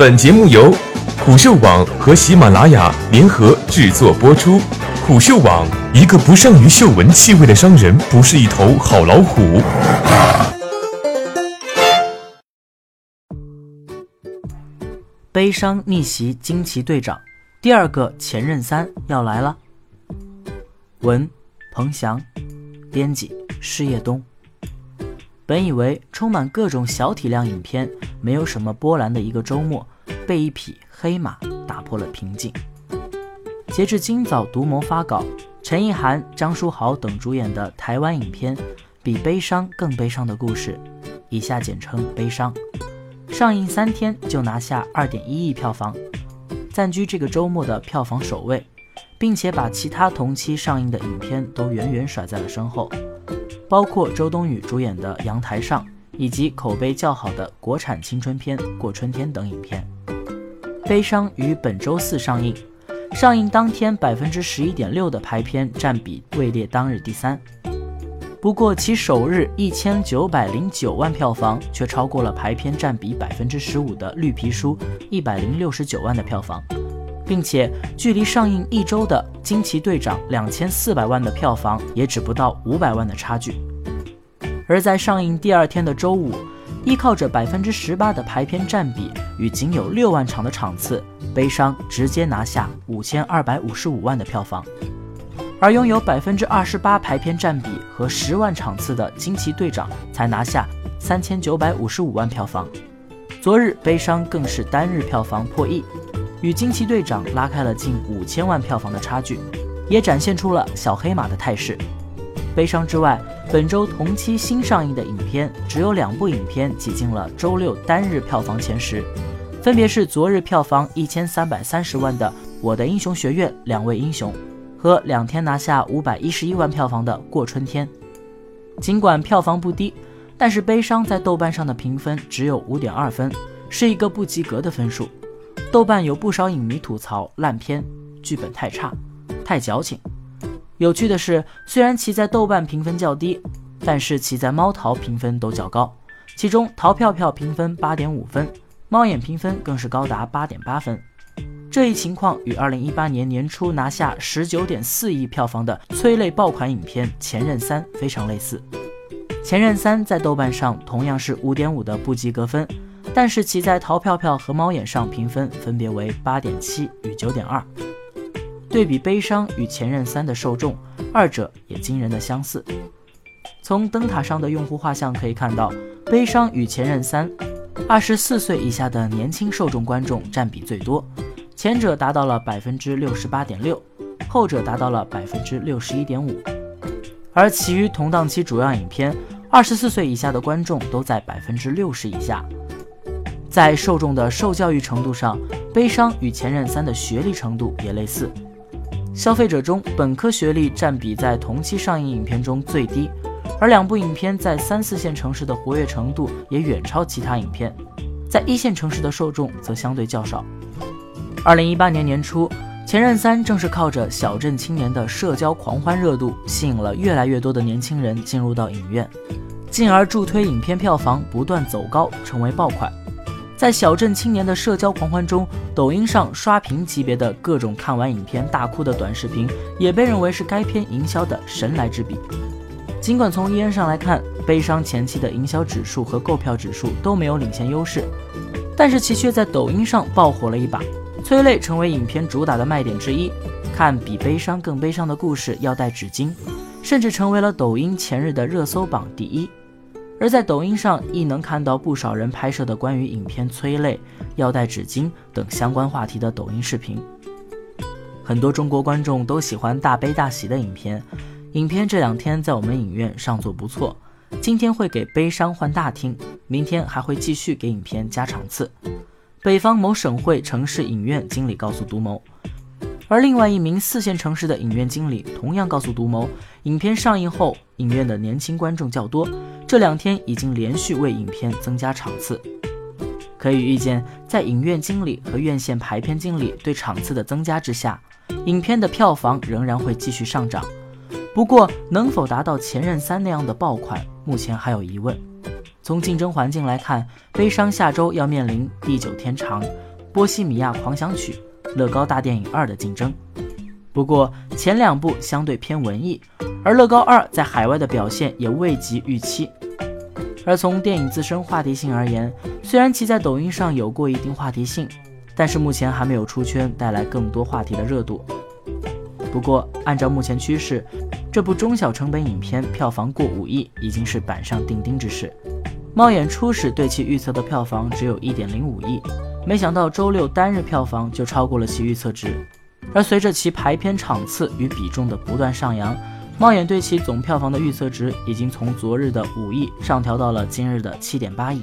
本节目由虎嗅网和喜马拉雅联合制作播出。虎嗅网：一个不善于嗅闻气味的商人，不是一头好老虎。悲伤逆袭惊奇队长，第二个前任三要来了。文：彭翔，编辑：施叶东。本以为充满各种小体量影片、没有什么波澜的一个周末，被一匹黑马打破了平静。截至今早独谋发稿，陈意涵、张书豪等主演的台湾影片《比悲伤更悲伤的故事》（以下简称“悲伤”），上映三天就拿下二点一亿票房，暂居这个周末的票房首位，并且把其他同期上映的影片都远远甩在了身后。包括周冬雨主演的《阳台上》，以及口碑较好的国产青春片《过春天》等影片。《悲伤》于本周四上映，上映当天百分之十一点六的排片占比位列当日第三。不过其首日一千九百零九万票房，却超过了排片占比百分之十五的《绿皮书》一百零六十九万的票房。并且距离上映一周的《惊奇队长》两千四百万的票房也只不到五百万的差距，而在上映第二天的周五，依靠着百分之十八的排片占比与仅有六万场的场次，《悲伤》直接拿下五千二百五十五万的票房，而拥有百分之二十八排片占比和十万场次的《惊奇队长》才拿下三千九百五十五万票房。昨日，《悲伤》更是单日票房破亿。与惊奇队长拉开了近五千万票房的差距，也展现出了小黑马的态势。悲伤之外，本周同期新上映的影片只有两部影片挤进了周六单日票房前十，分别是昨日票房一千三百三十万的《我的英雄学院：两位英雄》和两天拿下五百一十一万票房的《过春天》。尽管票房不低，但是悲伤在豆瓣上的评分只有五点二分，是一个不及格的分数。豆瓣有不少影迷吐槽烂片，剧本太差，太矫情。有趣的是，虽然其在豆瓣评分较低，但是其在猫淘评分都较高。其中淘票票评分八点五分，猫眼评分更是高达八点八分。这一情况与二零一八年年初拿下十九点四亿票房的催泪爆款影片《前任三》非常类似。《前任三》在豆瓣上同样是五点五的不及格分。但是其在淘票票和猫眼上评分分别为八点七与九点二，对比悲伤与前任三的受众，二者也惊人的相似。从灯塔上的用户画像可以看到，悲伤与前任三，二十四岁以下的年轻受众观众占比最多，前者达到了百分之六十八点六，后者达到了百分之六十一点五，而其余同档期主要影片，二十四岁以下的观众都在百分之六十以下。在受众的受教育程度上，《悲伤》与《前任三》的学历程度也类似。消费者中本科学历占比在同期上映影片中最低，而两部影片在三四线城市的活跃程度也远超其他影片，在一线城市的受众则相对较少。二零一八年年初，《前任三》正是靠着小镇青年的社交狂欢热度，吸引了越来越多的年轻人进入到影院，进而助推影片票房不断走高，成为爆款。在小镇青年的社交狂欢中，抖音上刷屏级别的各种看完影片大哭的短视频，也被认为是该片营销的神来之笔。尽管从依恩上来看，《悲伤》前期的营销指数和购票指数都没有领先优势，但是其却在抖音上爆火了一把，催泪成为影片主打的卖点之一。看比悲伤更悲伤的故事要带纸巾，甚至成为了抖音前日的热搜榜第一。而在抖音上亦能看到不少人拍摄的关于影片催泪、要带纸巾等相关话题的抖音视频。很多中国观众都喜欢大悲大喜的影片，影片这两天在我们影院上座不错。今天会给悲伤换大厅，明天还会继续给影片加场次。北方某省会城市影院经理告诉独谋，而另外一名四线城市的影院经理同样告诉独谋，影片上映后，影院的年轻观众较多。这两天已经连续为影片增加场次，可以预见，在影院经理和院线排片经理对场次的增加之下，影片的票房仍然会继续上涨。不过，能否达到《前任三》那样的爆款，目前还有疑问。从竞争环境来看，《悲伤》下周要面临《地久天长》《波西米亚狂想曲》、乐高大电影二的竞争。不过前两部相对偏文艺，而乐高二在海外的表现也未及预期。而从电影自身话题性而言，虽然其在抖音上有过一定话题性，但是目前还没有出圈，带来更多话题的热度。不过按照目前趋势，这部中小成本影片票房过五亿已经是板上钉钉之事。猫眼初始对其预测的票房只有一点零五亿，没想到周六单日票房就超过了其预测值。而随着其排片场次与比重的不断上扬，猫眼对其总票房的预测值已经从昨日的五亿上调到了今日的七点八亿。